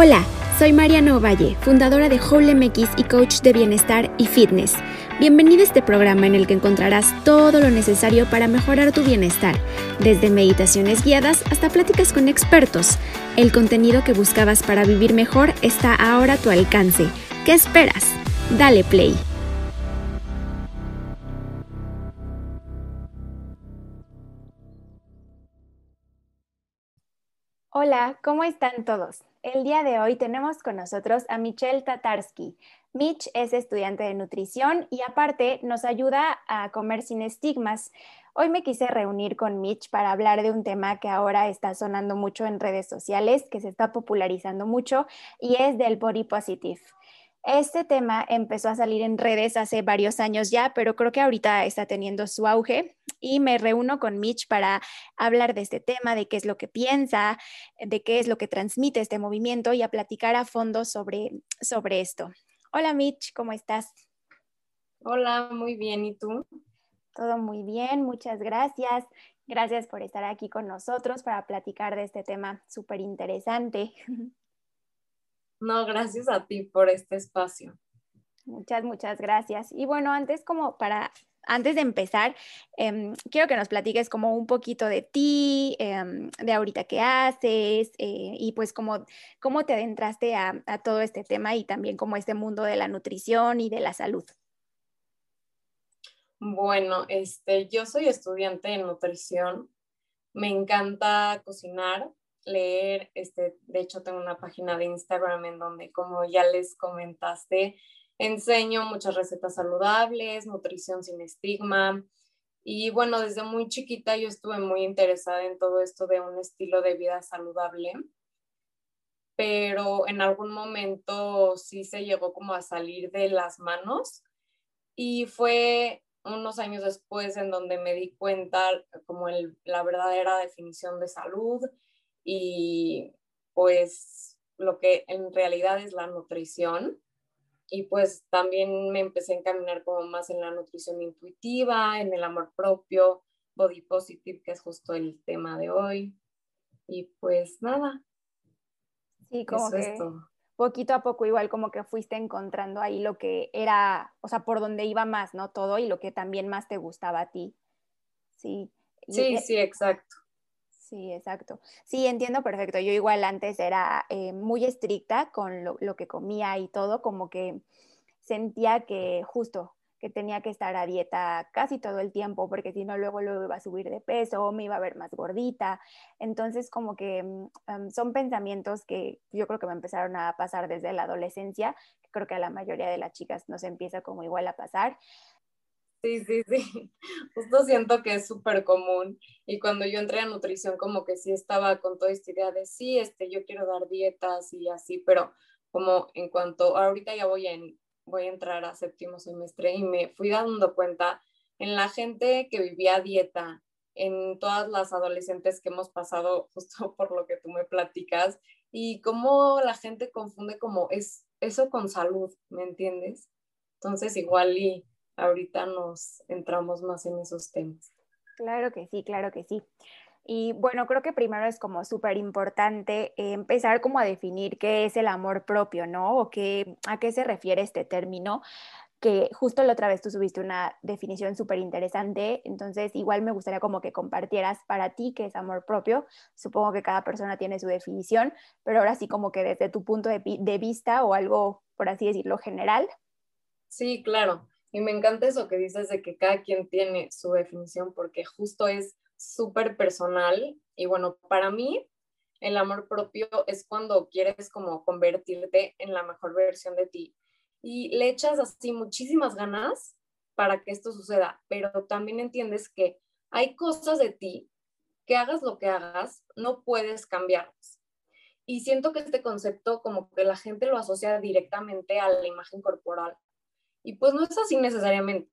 Hola, soy Mariana Ovalle, fundadora de Whole MX y coach de bienestar y fitness. Bienvenido a este programa en el que encontrarás todo lo necesario para mejorar tu bienestar, desde meditaciones guiadas hasta pláticas con expertos. El contenido que buscabas para vivir mejor está ahora a tu alcance. ¿Qué esperas? Dale play. Hola, ¿cómo están todos? El día de hoy tenemos con nosotros a Michelle Tatarsky. Mitch es estudiante de nutrición y aparte nos ayuda a comer sin estigmas. Hoy me quise reunir con Mitch para hablar de un tema que ahora está sonando mucho en redes sociales, que se está popularizando mucho y es del body positive. Este tema empezó a salir en redes hace varios años ya, pero creo que ahorita está teniendo su auge y me reúno con Mitch para hablar de este tema, de qué es lo que piensa, de qué es lo que transmite este movimiento y a platicar a fondo sobre, sobre esto. Hola Mitch, ¿cómo estás? Hola, muy bien. ¿Y tú? Todo muy bien, muchas gracias. Gracias por estar aquí con nosotros para platicar de este tema súper interesante. No, gracias a ti por este espacio. Muchas, muchas gracias. Y bueno, antes como para, antes de empezar, em, quiero que nos platiques como un poquito de ti, em, de ahorita qué haces eh, y pues cómo, cómo te adentraste a, a, todo este tema y también como este mundo de la nutrición y de la salud. Bueno, este, yo soy estudiante de nutrición. Me encanta cocinar leer, este, de hecho tengo una página de Instagram en donde, como ya les comentaste, enseño muchas recetas saludables, nutrición sin estigma. Y bueno, desde muy chiquita yo estuve muy interesada en todo esto de un estilo de vida saludable, pero en algún momento sí se llegó como a salir de las manos y fue unos años después en donde me di cuenta como el, la verdadera definición de salud y pues lo que en realidad es la nutrición. Y pues también me empecé a encaminar como más en la nutrición intuitiva, en el amor propio, body positive, que es justo el tema de hoy. Y pues nada. Sí, como que poquito a poco igual como que fuiste encontrando ahí lo que era, o sea, por donde iba más, ¿no? Todo y lo que también más te gustaba a ti. Sí. Sí, sí, exacto. Sí, exacto. Sí, entiendo perfecto. Yo igual antes era eh, muy estricta con lo, lo, que comía y todo, como que sentía que justo que tenía que estar a dieta casi todo el tiempo, porque si no luego luego iba a subir de peso me iba a ver más gordita. Entonces como que um, son pensamientos que yo creo que me empezaron a pasar desde la adolescencia, creo que a la mayoría de las chicas nos empieza como igual a pasar. Sí, sí, sí. Justo siento que es súper común. Y cuando yo entré a nutrición, como que sí estaba con toda esta idea de sí, este, yo quiero dar dietas y así, pero como en cuanto, ahorita ya voy, en, voy a entrar a séptimo semestre y me fui dando cuenta en la gente que vivía dieta, en todas las adolescentes que hemos pasado justo por lo que tú me platicas y cómo la gente confunde como es eso con salud, ¿me entiendes? Entonces igual y ahorita nos entramos más en esos temas. Claro que sí, claro que sí. Y bueno, creo que primero es como súper importante empezar como a definir qué es el amor propio, ¿no? O qué, a qué se refiere este término, que justo la otra vez tú subiste una definición súper interesante, entonces igual me gustaría como que compartieras para ti qué es amor propio. Supongo que cada persona tiene su definición, pero ahora sí como que desde tu punto de, de vista o algo, por así decirlo, general. Sí, claro. Y me encanta eso que dices de que cada quien tiene su definición porque justo es súper personal. Y bueno, para mí el amor propio es cuando quieres como convertirte en la mejor versión de ti y le echas así muchísimas ganas para que esto suceda, pero también entiendes que hay cosas de ti que hagas lo que hagas, no puedes cambiarlas. Y siento que este concepto como que la gente lo asocia directamente a la imagen corporal y pues no es así necesariamente.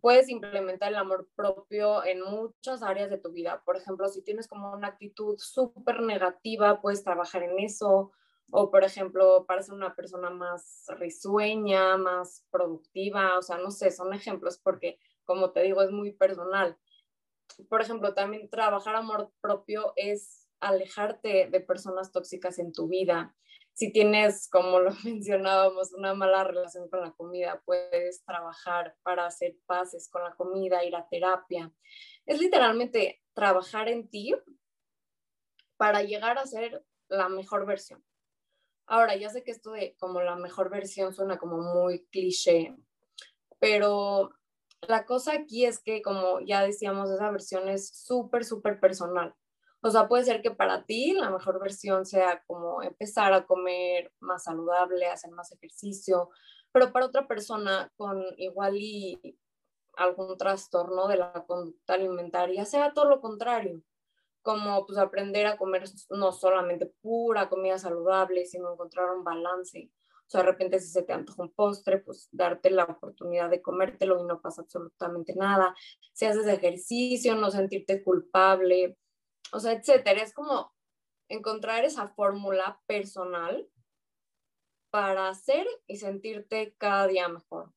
Puedes implementar el amor propio en muchas áreas de tu vida. Por ejemplo, si tienes como una actitud súper negativa, puedes trabajar en eso. O, por ejemplo, para ser una persona más risueña, más productiva. O sea, no sé, son ejemplos porque, como te digo, es muy personal. Por ejemplo, también trabajar amor propio es alejarte de personas tóxicas en tu vida. Si tienes, como lo mencionábamos, una mala relación con la comida, puedes trabajar para hacer paces con la comida, ir a terapia. Es literalmente trabajar en ti para llegar a ser la mejor versión. Ahora, ya sé que esto de como la mejor versión suena como muy cliché, pero la cosa aquí es que, como ya decíamos, esa versión es súper, súper personal. O sea, puede ser que para ti la mejor versión sea como empezar a comer más saludable, hacer más ejercicio, pero para otra persona con igual y algún trastorno de la conducta alimentaria sea todo lo contrario, como pues aprender a comer no solamente pura comida saludable, sino encontrar un balance o sea, de repente si se te antoja un postre, pues darte la oportunidad de comértelo y no pasa absolutamente nada. Si haces ejercicio, no sentirte culpable, o sea, etcétera. Es como encontrar esa fórmula personal para hacer y sentirte cada día mejor.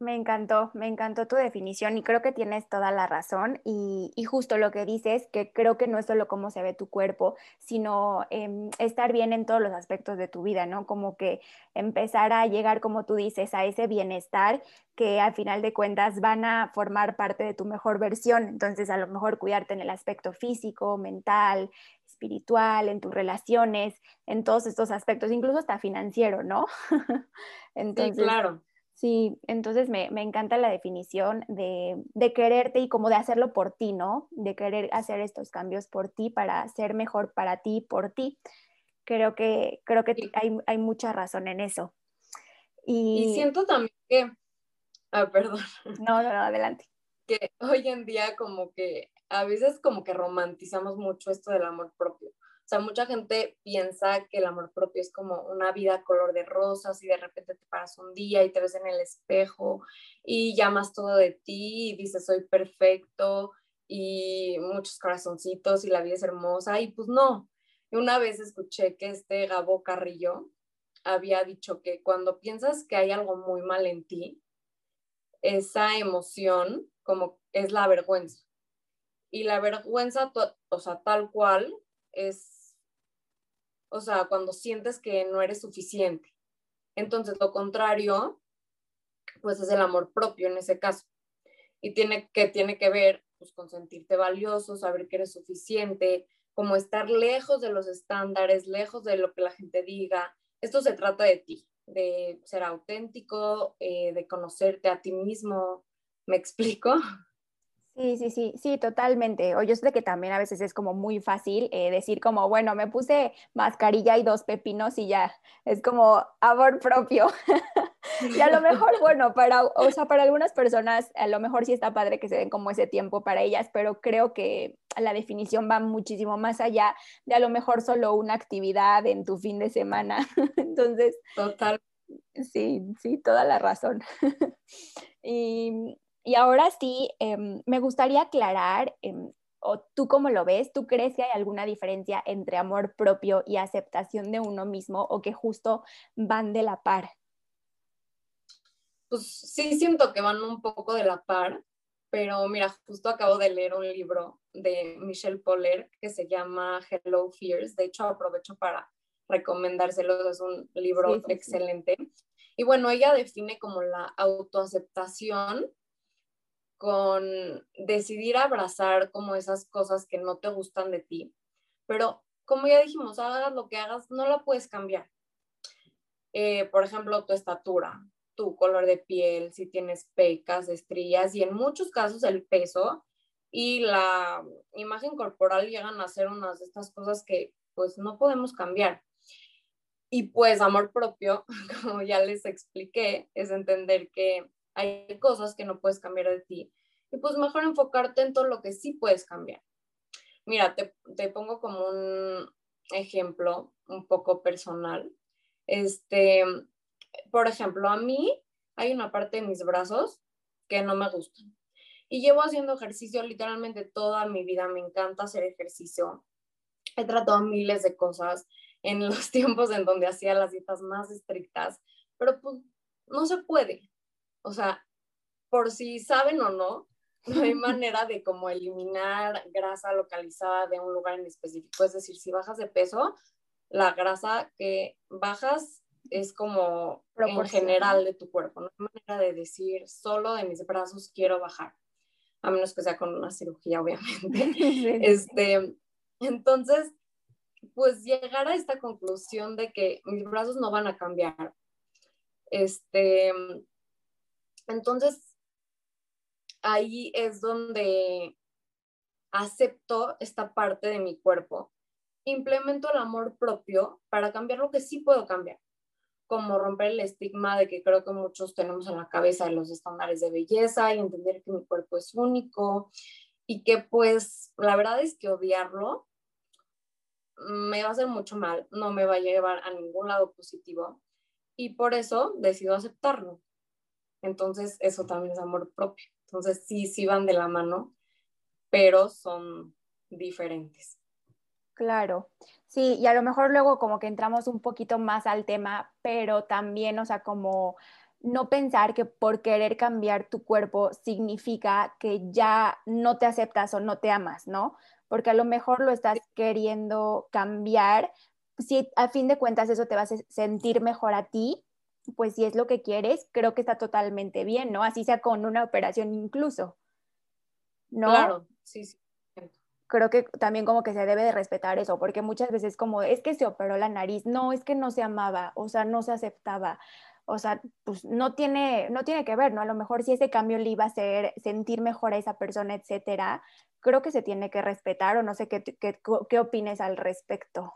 Me encantó, me encantó tu definición y creo que tienes toda la razón y, justo lo que dices, que creo que no es solo cómo se ve tu cuerpo, sino em, estar bien en todos los aspectos de tu vida, ¿no? Como que empezar a llegar, como tú dices, a ese bienestar que al final de cuentas van a formar parte de tu mejor versión. Entonces, a lo mejor cuidarte en el aspecto físico, mental, espiritual, en tus relaciones, en todos estos aspectos, incluso hasta financiero, ¿no? Entonces, sí, claro Sí, entonces me, encanta la definición de, quererte y como de hacerlo por ti, ¿no? De querer hacer estos cambios por ti para ser mejor para ti, por ti. Creo que, creo que hay, mucha razón en eso. Y, siento también que, ah, perdón. No, no, no, adelante. Que hoy en día como que a veces como que romantizamos mucho esto del amor propio sea, mucha gente piensa que el amor propio es como una vida color de rosas y de repente te paras un día y te ves en el espejo y llamas todo de ti y dices soy perfecto y muchos corazoncitos y la vida es hermosa y pues no. Una vez escuché que este Gabo Carrillo había dicho que cuando piensas que hay algo muy mal en ti, esa emoción como es la vergüenza. Y la vergüenza, o sea, tal cual, es o sea, cuando sientes que no eres suficiente. Entonces, lo contrario, pues es el amor propio en ese caso. Y tiene que, tiene que ver pues, con sentirte valioso, saber que eres suficiente, como estar lejos de los estándares, lejos de lo que la gente diga. Esto se trata de ti, de ser auténtico, eh, de conocerte a ti mismo. ¿Me explico? Sí, sí, sí, sí, totalmente. O yo sé que también a veces es como muy fácil eh, decir como, bueno, me puse mascarilla y dos pepinos y ya, es como amor propio. y a lo mejor, bueno, para, o sea, para algunas personas a lo mejor sí está padre que se den como ese tiempo para ellas, pero creo que la definición va muchísimo más allá de a lo mejor solo una actividad en tu fin de semana. Entonces, total. Sí, sí, toda la razón. y y ahora sí, em, me gustaría aclarar, em, o tú cómo lo ves, ¿tú crees que hay alguna diferencia entre amor propio y aceptación de uno mismo o que justo van de la par? Pues sí, siento que van un poco de la par, pero mira, justo acabo de leer un libro de Michelle Poller que se llama Hello Fears. De hecho, aprovecho para recomendárselo, es un libro excelente. Y bueno, ella define como la autoaceptación con decidir abrazar como esas cosas que no te gustan de ti. Pero como ya dijimos, hagas lo que hagas, no la puedes cambiar. Eh, por ejemplo, tu estatura, tu color de piel, si tienes pecas, estrías y en muchos casos el peso y la imagen corporal llegan a ser unas de estas cosas que pues no podemos cambiar. Y pues amor propio, como ya les expliqué, es entender que hay cosas que no puedes cambiar de ti y pues mejor enfocarte en todo lo que sí puedes cambiar. Mira, te, te pongo como un ejemplo un poco personal. Este, por ejemplo, a mí hay una parte de mis brazos que no me gustan. Y llevo haciendo ejercicio literalmente toda mi vida. Me encanta hacer ejercicio. He tratado miles de cosas en los tiempos en donde hacía las dietas más estrictas, pero pues no se puede. O sea, por si saben o no, no hay manera de como eliminar grasa localizada de un lugar en específico. Es decir, si bajas de peso, la grasa que bajas es como en general de tu cuerpo. No hay manera de decir, solo de mis brazos quiero bajar, a menos que sea con una cirugía, obviamente. Este, entonces, pues llegar a esta conclusión de que mis brazos no van a cambiar. Este, entonces, ahí es donde acepto esta parte de mi cuerpo, implemento el amor propio para cambiar lo que sí puedo cambiar, como romper el estigma de que creo que muchos tenemos en la cabeza de los estándares de belleza y entender que mi cuerpo es único y que pues la verdad es que odiarlo me va a hacer mucho mal, no me va a llevar a ningún lado positivo y por eso decido aceptarlo. Entonces eso también es amor propio. Entonces sí, sí van de la mano, pero son diferentes. Claro, sí, y a lo mejor luego como que entramos un poquito más al tema, pero también, o sea, como no pensar que por querer cambiar tu cuerpo significa que ya no te aceptas o no te amas, ¿no? Porque a lo mejor lo estás queriendo cambiar, si a fin de cuentas eso te va a sentir mejor a ti, pues si es lo que quieres, creo que está totalmente bien, ¿no? Así sea con una operación incluso. ¿No? Claro, sí, sí. Creo que también como que se debe de respetar eso, porque muchas veces como, es que se operó la nariz, no, es que no se amaba, o sea, no se aceptaba, o sea, pues no tiene, no tiene que ver, ¿no? A lo mejor si ese cambio le iba a hacer sentir mejor a esa persona, etcétera, creo que se tiene que respetar o no sé qué, qué, qué opines al respecto.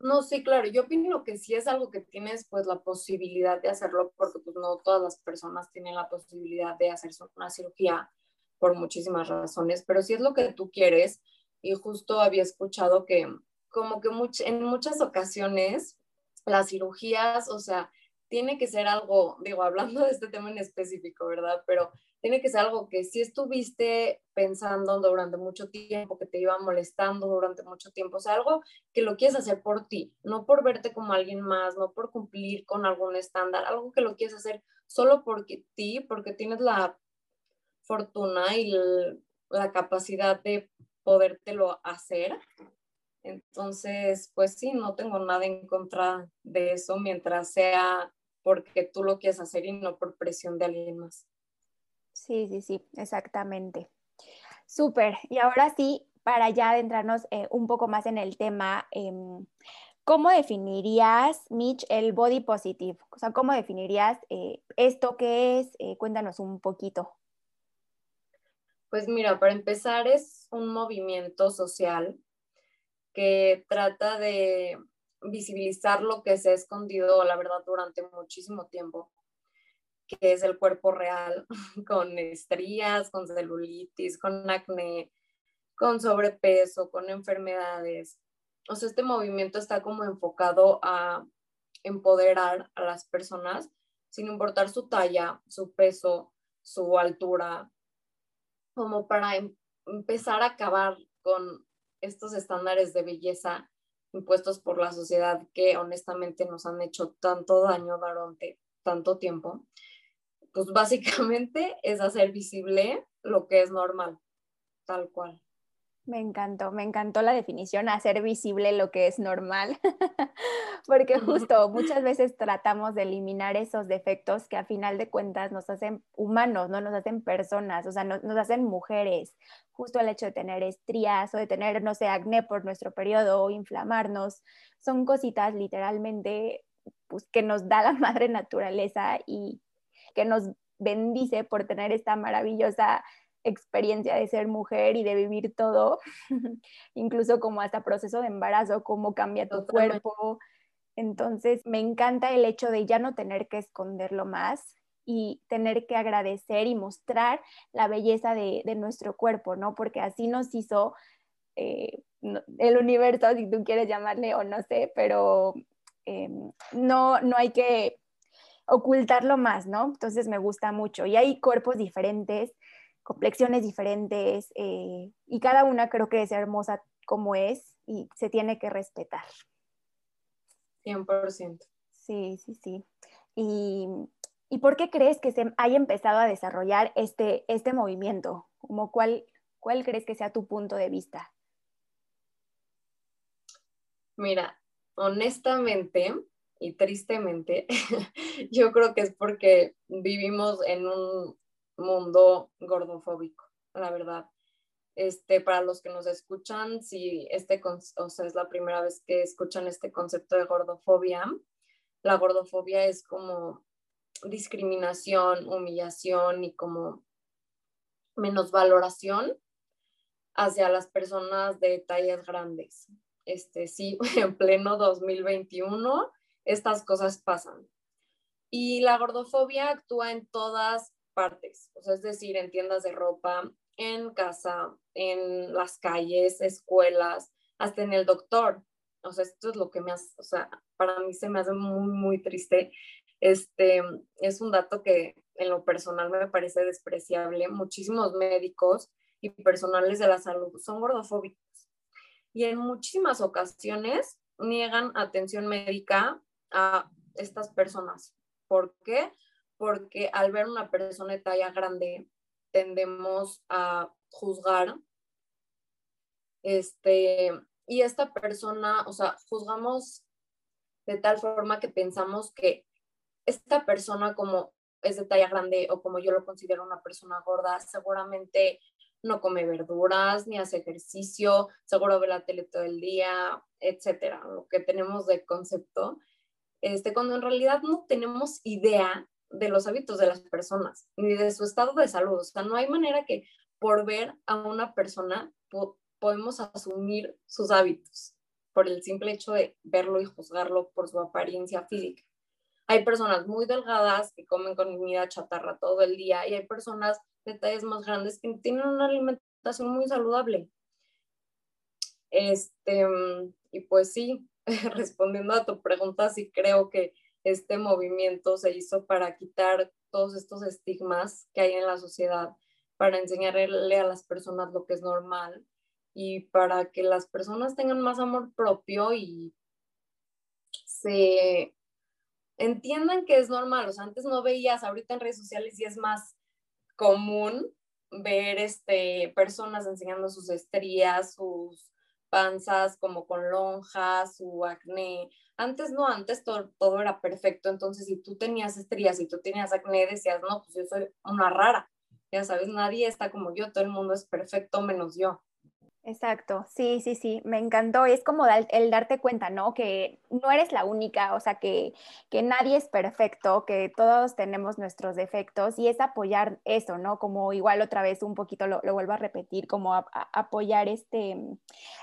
No, sí, claro, yo opino que si es algo que tienes pues la posibilidad de hacerlo, porque pues no todas las personas tienen la posibilidad de hacerse una cirugía por muchísimas razones, pero si es lo que tú quieres, y justo había escuchado que como que en muchas ocasiones las cirugías, o sea, tiene que ser algo, digo, hablando de este tema en específico, ¿verdad? Pero tiene que ser algo que si estuviste pensando durante mucho tiempo, que te iba molestando durante mucho tiempo, o sea, algo que lo quieres hacer por ti, no por verte como alguien más, no por cumplir con algún estándar, algo que lo quieres hacer solo porque ti, porque tienes la fortuna y la capacidad de podértelo hacer. Entonces, pues sí, no tengo nada en contra de eso mientras sea porque tú lo quieres hacer y no por presión de alguien más. Sí, sí, sí, exactamente. Súper. Y ahora sí, para ya adentrarnos eh, un poco más en el tema, em, ¿cómo definirías, Mitch, el body positive? O sea, ¿cómo definirías eh, esto que es? Eh, cuéntanos un poquito. Pues mira, para empezar es un movimiento social que trata de visibilizar lo que se ha escondido, la verdad, durante muchísimo tiempo que es el cuerpo real, con estrías, con celulitis, con acné, con sobrepeso, con enfermedades. O sea, este movimiento está como enfocado a empoderar a las personas sin importar su talla, su peso, su altura, como para em, empezar a acabar con estos estándares de belleza impuestos por la sociedad que honestamente nos han hecho tanto daño durante tanto tiempo pues básicamente es hacer visible lo que es normal, tal cual. Me encantó, me encantó la definición, hacer visible lo que es normal, porque justo muchas veces tratamos de eliminar esos defectos que a final de cuentas nos hacen humanos, no nos hacen personas, o sea, nos, nos hacen mujeres. Justo el hecho de tener estrías o de tener, no sé, acné por nuestro periodo o inflamarnos, son cositas literalmente pues, que nos da la madre naturaleza y que nos bendice por tener esta maravillosa experiencia de ser mujer y de vivir todo, incluso como hasta proceso de embarazo, cómo cambia tu cuerpo. Entonces, me encanta el hecho de ya no tener que esconderlo más y tener que agradecer y mostrar la belleza de, nuestro cuerpo, ¿no? Porque así nos hizo eh, el universo, si tú quieres llamarle o no sé, pero em, no, no hay que ocultarlo más, ¿no? Entonces me gusta mucho. Y hay cuerpos diferentes, complexiones diferentes, eh, y cada una creo que es hermosa como es y se tiene que respetar. 100%. Sí, sí, sí. Y, ¿Y por qué crees que se haya empezado a desarrollar este, este movimiento? Como cuál, ¿Cuál crees que sea tu punto de vista? Mira, honestamente y tristemente, yo creo que es porque vivimos en un mundo gordofóbico, la verdad. Este, para los que nos escuchan, si este, o sea, es la primera vez que escuchan este concepto de gordofobia, la gordofobia es como discriminación, humillación y como menosvaloración hacia las personas de tallas grandes. Este, sí, en pleno 2021, estas cosas pasan. Y la gordofobia actúa en todas partes, o sea, es decir, en tiendas de ropa, en casa, en las calles, escuelas, hasta en el doctor. O sea, esto es lo que me hace, o sea, para mí se me hace muy, muy triste. Este es un dato que en lo personal me parece despreciable. Muchísimos médicos y personales de la salud son gordofóbicos y en muchísimas ocasiones niegan atención médica a estas personas. ¿Por qué? Porque al ver una persona de talla grande tendemos a juzgar este y esta persona, o sea, juzgamos de tal forma que pensamos que esta persona como es de talla grande o como yo lo considero una persona gorda, seguramente no come verduras ni hace ejercicio, seguro ve la tele todo el día, etcétera, lo que tenemos de concepto, este, cuando en realidad no tenemos idea de los hábitos de las personas ni de su estado de salud. O sea, no hay manera que por ver a una persona podemos asumir sus hábitos por el simple hecho de verlo y juzgarlo por su apariencia física. Hay personas muy delgadas que comen comida chatarra todo el día y hay personas de tallas más grandes que tienen una alimentación muy saludable. Este, y pues sí, respondiendo a tu pregunta, sí creo que este movimiento se hizo para quitar todos estos estigmas que hay en la sociedad, para enseñarle a las personas lo que es normal y para que las personas tengan más amor propio y se entiendan que es normal. O antes no veías, ahorita en redes sociales y es más común ver este, personas enseñando sus estrías, sus panzas como con lonjas, su acné. Antes no, antes todo, todo, era perfecto. Entonces, si tú tenías estrías y tú tenías acné, decías, no, pues yo soy una rara. Ya sabes, nadie está como yo, todo el mundo es perfecto menos yo. Exacto, sí, sí, sí, me encantó. Es como el darte cuenta, ¿no? Que no eres la única, o sea, que, que nadie es perfecto, que todos tenemos nuestros defectos y es apoyar eso, ¿no? Como igual otra vez un poquito lo, lo vuelvo a repetir, como apoyar este,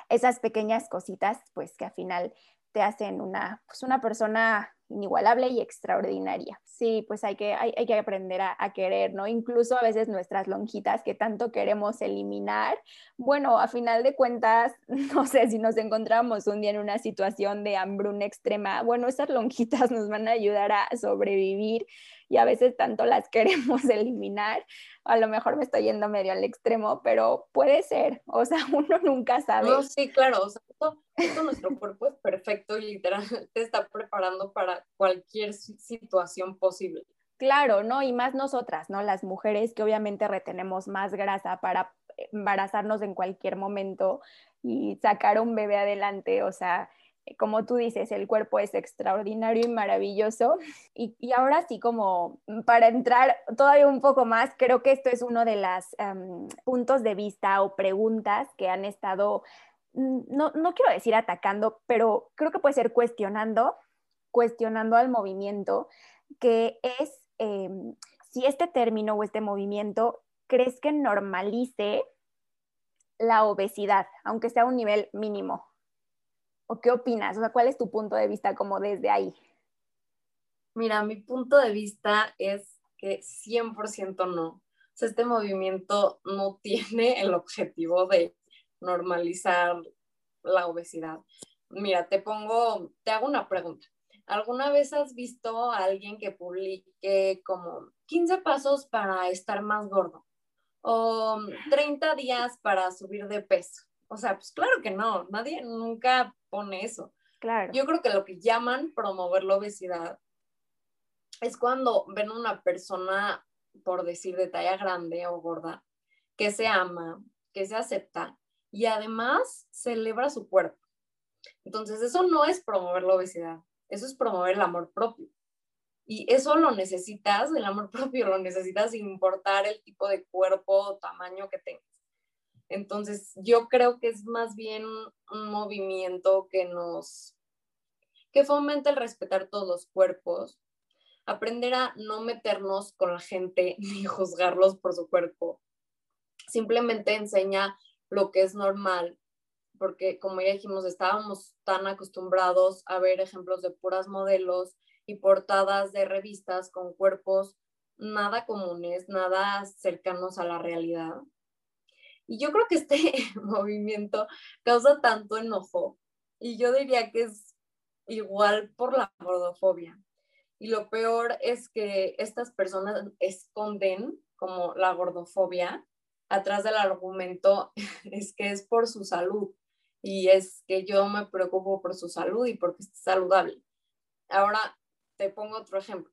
esas pequeñas cositas, pues que al final te hacen una, pues una persona inigualable y extraordinaria. Sí, pues hay que, hay, que aprender a, querer, ¿no? Incluso a veces nuestras lonjitas que tanto queremos eliminar, bueno, a final de cuentas, no sé si nos encontramos un día en una situación de hambruna extrema, bueno, esas lonjitas nos van a ayudar a sobrevivir y a veces tanto las queremos eliminar. A lo mejor me estoy yendo medio al extremo, pero puede ser, o sea, uno nunca sabe. No, sí, claro, o sea, nuestro cuerpo es perfecto y literalmente está preparando para cualquier situación posible. Claro, ¿no? Y más nosotras, ¿no? Las mujeres que obviamente retenemos más grasa para embarazarnos en cualquier momento y sacar un bebé adelante, o sea, como tú dices, el cuerpo es extraordinario y maravilloso. Y, ahora sí, como para entrar todavía un poco más, creo que esto es uno de los puntos de vista o preguntas que han estado Mm, no, no quiero decir atacando, pero creo que puede ser cuestionando, cuestionando al movimiento, que es em, si este término o este movimiento crees que normalice la obesidad, aunque sea a un nivel mínimo. ¿O qué opinas? O sea, ¿cuál es tu punto de vista como desde ahí? Mira, mi punto de vista es que 100% no. O sea, este movimiento no tiene el objetivo de normalizar la obesidad. Mira, te pongo, te hago una pregunta. ¿Alguna vez has visto a alguien que publique como 15 pasos para estar más gordo? O 30 días para subir de peso. O sea, pues claro que no, nadie nunca pone eso. Claro. Yo creo que lo que llaman promover la obesidad es cuando ven una persona, por decir, de talla grande o gorda, que se ama, que se acepta y además celebra su cuerpo. Entonces, eso no es promover la obesidad, eso es promover el amor propio. Y eso lo necesitas, el amor propio lo necesitas sin importar el tipo de cuerpo o tamaño que tengas. Entonces, yo creo que es más bien un movimiento que nos, que fomenta el respetar todos los cuerpos, aprender a no meternos con la gente ni juzgarlos por su cuerpo. Simplemente enseña lo que es normal, porque como ya dijimos, estábamos tan acostumbrados a ver ejemplos de puras modelos y portadas de revistas con cuerpos nada comunes, nada cercanos a la realidad. Y yo creo que este movimiento causa tanto enojo y yo diría que es igual por la gordofobia. Y lo peor es que estas personas esconden como la gordofobia atrás del argumento es que es por su salud y es que yo me preocupo por su salud y porque esté saludable. Ahora te pongo otro ejemplo.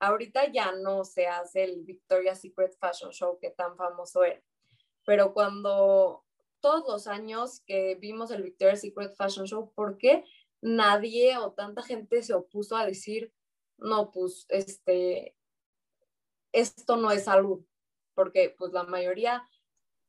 Ahorita ya no se hace el Victoria's Secret Fashion Show que tan famoso era, pero cuando todos los años que vimos el Victoria's Secret Fashion Show, ¿por qué nadie o tanta gente se opuso a decir, no, pues, este, esto no es salud? Porque pues la mayoría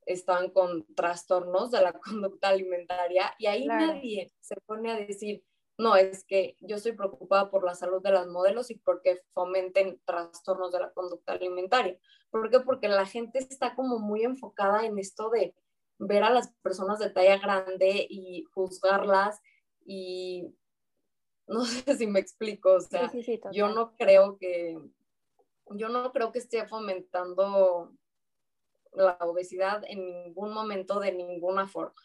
están con trastornos de la conducta alimentaria y ahí nadie se pone a decir, no, es que yo estoy preocupada por la salud de las modelos y porque fomenten trastornos de la conducta alimentaria. ¿Por qué? Porque la gente está como muy enfocada en esto de ver a las personas de talla grande y juzgarlas y no sé si me explico, o sea, yo no creo que yo no creo que esté fomentando la obesidad en ningún momento de ninguna forma.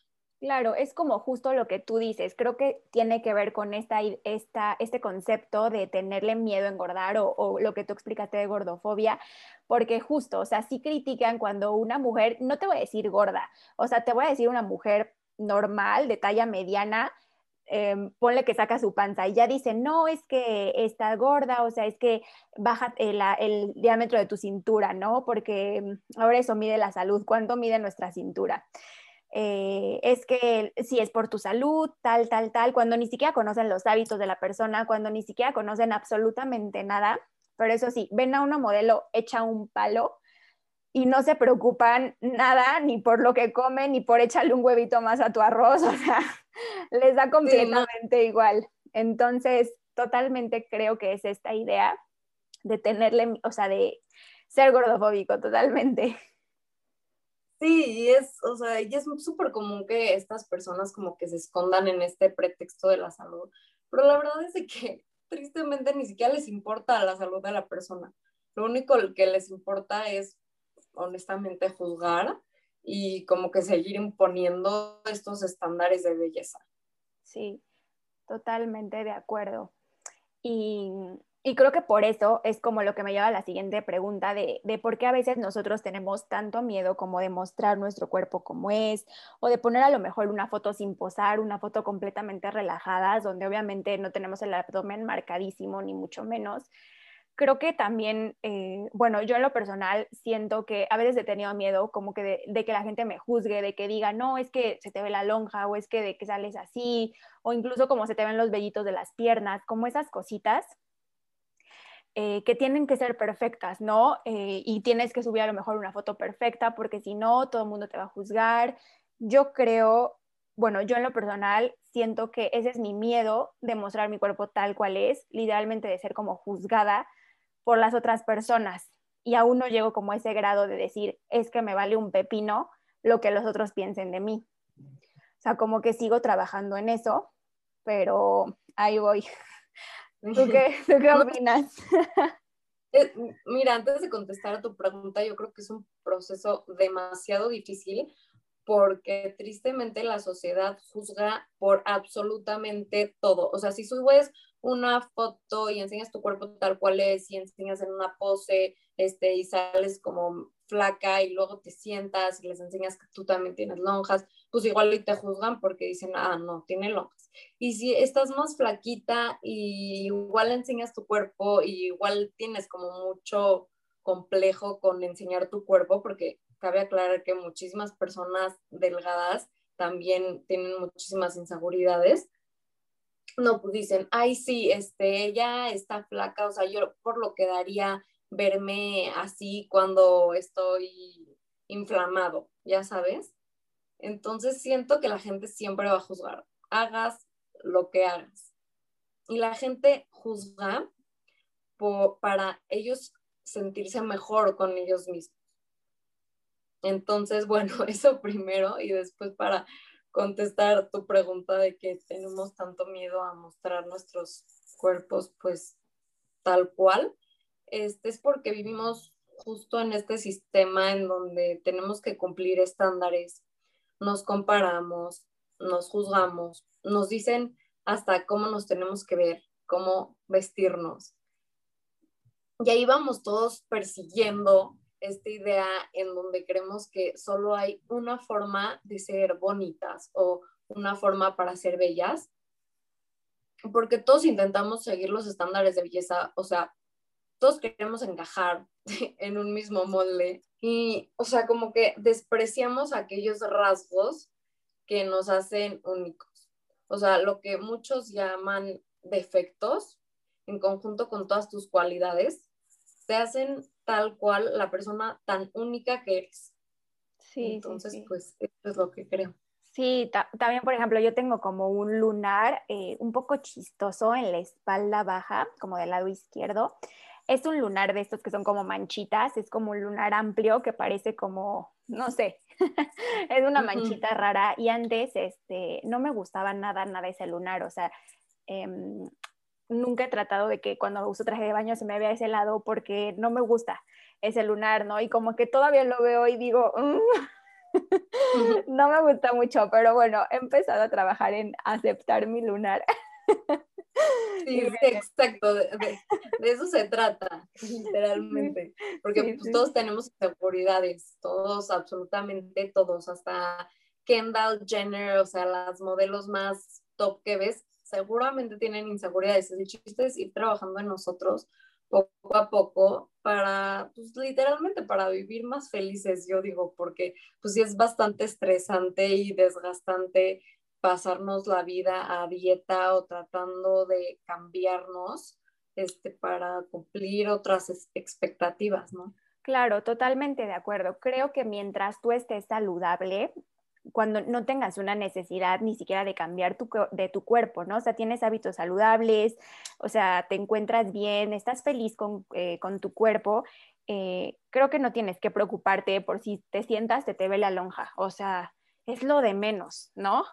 Claro, es como justo lo que tú dices. Creo que tiene que ver con esta, esta, este concepto de tenerle miedo a engordar o, o, lo que tú explicaste de gordofobia, porque justo, o sea, sí critican cuando una mujer, no te voy a decir gorda, o sea, te voy a decir una mujer normal, de talla mediana, eh, ponle que saca su panza y ya dice, no, es que está gorda, o sea, es que baja el, el, diámetro de tu cintura, ¿no? Porque mm, ahora eso mide la salud, ¿cuánto mide nuestra cintura? Eh, es que si es por tu salud, tal, tal, tal, cuando ni siquiera conocen los hábitos de la persona, cuando ni siquiera conocen absolutamente nada, pero eso sí, ven a una modelo hecha un palo y no se preocupan nada ni por lo que comen ni por echarle un huevito más a tu arroz, o sea, les da completamente igual. Entonces, totalmente creo que es esta idea de tenerle, o sea, de ser gordofóbico totalmente. Sí, y es, o sea, y es súper común que estas personas como que se escondan en este pretexto de la salud, pero la verdad es que tristemente ni siquiera les importa la salud de la persona. Lo único que les importa es honestamente juzgar y como que seguir imponiendo estos estándares de belleza. Sí, totalmente de acuerdo. Y, y, creo que por eso es como lo que me lleva a la siguiente pregunta de, de, por qué a veces nosotros tenemos tanto miedo como de mostrar nuestro cuerpo como es, o de poner a lo mejor una foto sin posar, una foto completamente relajada, donde obviamente no tenemos el abdomen marcadísimo, ni mucho menos creo que también, eh, bueno, yo en lo personal siento que a veces he tenido miedo como que de, que la gente me juzgue, de que diga, no, es que se te ve la lonja o es que de que sales así, o incluso como se te ven los vellitos de las piernas, como esas cositas. Eh, que tienen que ser perfectas, ¿no? Eh, y tienes que subir a lo mejor una foto perfecta porque si no, todo el mundo te va a juzgar. Yo creo, bueno, yo en lo personal siento que ese es mi miedo de mostrar mi cuerpo tal cual es, literalmente de ser como juzgada por las otras personas y aún no llego como a ese grado de decir, es que me vale un pepino lo que los otros piensen de mí. O sea, como que sigo trabajando en eso, pero ahí voy. ¿Tú qué, opinas? Eh, mira, antes de contestar a tu pregunta, yo creo que es un proceso demasiado difícil porque tristemente la sociedad juzga por absolutamente todo. O sea, si subes una foto y enseñas tu cuerpo tal cual es y enseñas en una pose este, y sales como flaca y luego te sientas y les enseñas que tú también tienes lonjas, pues igual y te juzgan porque dicen, ah, no, tiene lonjas. Y si estás más flaquita y igual enseñas tu cuerpo y igual tienes como mucho complejo con enseñar tu cuerpo porque cabe aclarar que muchísimas personas delgadas también tienen muchísimas inseguridades. No, pues dicen, ay, sí, este, ella está flaca, o sea, yo por lo que daría verme así cuando estoy inflamado, ya sabes. Entonces siento que la gente siempre va a juzgar, hagas lo que hagas. Y la gente juzga para ellos sentirse mejor con ellos mismos. Entonces, bueno, eso primero y después para contestar tu pregunta de que tenemos tanto miedo a mostrar nuestros cuerpos, pues tal cual, este es porque vivimos justo en este sistema en donde tenemos que cumplir estándares, nos comparamos, nos juzgamos, nos dicen hasta cómo nos tenemos que ver, cómo vestirnos. Y ahí vamos todos persiguiendo esta idea en donde creemos que solo hay una forma de ser bonitas o una forma para ser bellas, porque todos intentamos seguir los estándares de belleza, o sea, todos queremos encajar en un mismo molde y, o sea, como que despreciamos aquellos rasgos que nos hacen únicos. O sea, lo que muchos llaman defectos, en conjunto con todas tus cualidades, te hacen tal cual la persona tan única que eres. Sí. Entonces, pues, eso es lo que creo. Sí, también, por ejemplo, yo tengo como un lunar eh, un poco chistoso en la espalda baja, como del lado izquierdo. Es un lunar de estos que son como manchitas, es como un lunar amplio que parece como, no sé, es una manchita rara. Y antes, este, no me gustaba nada, nada ese lunar, o sea, em, nunca he tratado de que cuando uso traje de baño se me vea ese lado porque no me gusta ese lunar, ¿no? Y como que todavía lo veo y digo, mm, no me gusta mucho, pero bueno, he empezado a trabajar en aceptar mi lunar. Sí, exacto, de, eso se trata, literalmente, porque pues, todos tenemos inseguridades, todos, absolutamente todos, hasta Kendall Jenner, o sea, las modelos más top que ves, seguramente tienen inseguridades. El chiste es ir trabajando en nosotros poco a poco para, pues literalmente para vivir más felices, yo digo, porque pues sí es bastante estresante y desgastante pasarnos la vida a dieta o tratando de cambiarnos este, para cumplir otras expectativas, ¿no? Claro, totalmente de acuerdo. Creo que mientras tú estés saludable, cuando no tengas una necesidad ni siquiera de cambiar tu, de tu cuerpo, ¿no? O sea, tienes hábitos saludables, o sea, te encuentras bien, estás feliz con, eh, tu cuerpo, eh, creo que no tienes que preocuparte por si te sientas, te te ve la lonja, o sea, es lo de menos, ¿no?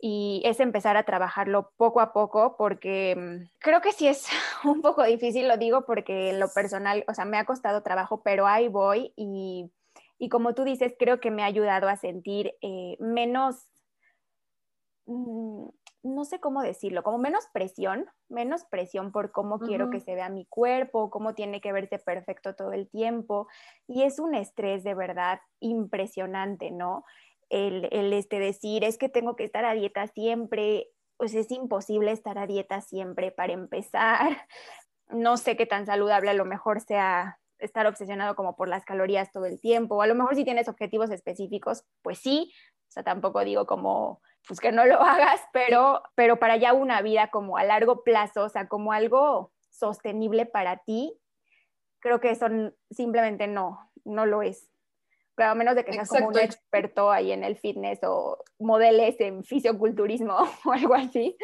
Y es empezar a trabajarlo poco a poco porque mm, creo que sí es un poco difícil, lo digo porque en lo personal, o sea, me ha costado trabajo, pero ahí voy y y como tú dices, creo que me ha ayudado a sentir eh, menos, mm, no sé cómo decirlo, como menos presión, menos presión por cómo quiero que se vea mi cuerpo, cómo tiene que verse perfecto todo el tiempo. Y es un estrés de verdad impresionante, ¿no? El, este, decir, es que tengo que estar a dieta siempre, pues es imposible estar a dieta siempre para empezar. No sé qué tan saludable a lo mejor sea estar obsesionado como por las calorías todo el tiempo. A lo mejor si tienes objetivos específicos, pues sí. O sea, tampoco digo como, pues que no lo hagas, pero, pero para ya una vida como a largo plazo, o sea, como algo sostenible para ti, creo que eso simplemente no, no lo es. Pero a menos de que seas como un experto ahí en el fitness o modeles en fisioculturismo o algo así.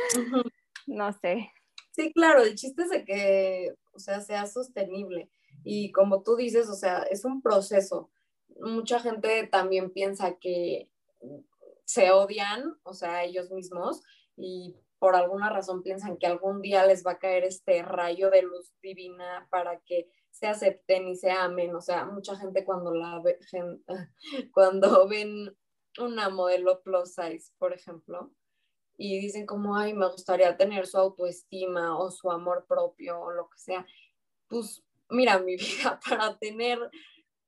No sé. Sí, claro, el chiste es de que, o sea, sea sostenible. Y como tú dices, o sea, es un proceso. Mucha gente también piensa que se odian, o sea, ellos mismos, y por alguna razón piensan que algún día les va a caer este rayo de luz divina para que se acepten y se amen. O sea, mucha gente cuando la ve, cuando ven una modelo plus size, por ejemplo, y dicen como, ay, me gustaría tener su autoestima o su amor propio o lo que sea, pues mira, mi vida, para tener,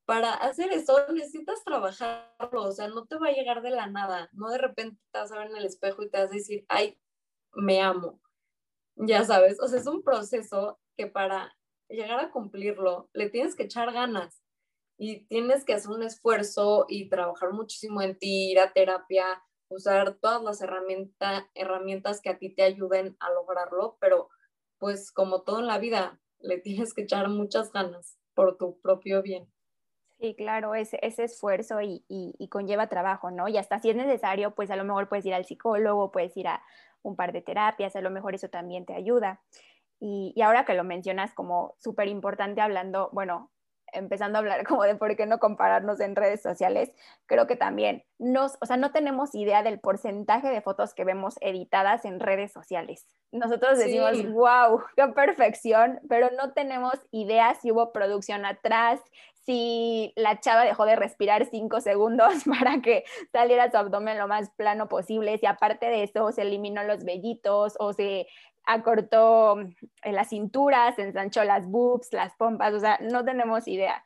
para hacer eso necesitas trabajarlo, o sea, no te va a llegar de la nada, no de repente te vas a ver en el espejo y te vas a decir, ay, me amo, ya sabes, o sea, es un proceso que para llegar a cumplirlo le tienes que echar ganas y tienes que hacer un esfuerzo y trabajar muchísimo en ti, ir a terapia, usar todas las herramientas herramientas que a ti te ayuden a lograrlo, pero pues como todo en la vida, le tienes que echar muchas ganas por tu propio bien. Sí, claro, ese, ese esfuerzo y, y, conlleva trabajo, ¿no? Y hasta si es necesario, pues a lo mejor puedes ir al psicólogo, puedes ir a un par de terapias, a lo mejor eso también te ayuda. Y, y ahora que lo mencionas como súper importante hablando, bueno, empezando a hablar como de por qué no compararnos en redes sociales, creo que también nos, o sea, no tenemos idea del porcentaje de fotos que vemos editadas en redes sociales. Nosotros decimos, wow, qué perfección, pero no tenemos idea si hubo producción atrás, si la chava dejó de respirar cinco segundos para que saliera su abdomen lo más plano posible, si aparte de eso se eliminó los vellitos o se acortó en la cintura, se ensanchó las boobs, las pompas, o sea, no tenemos idea.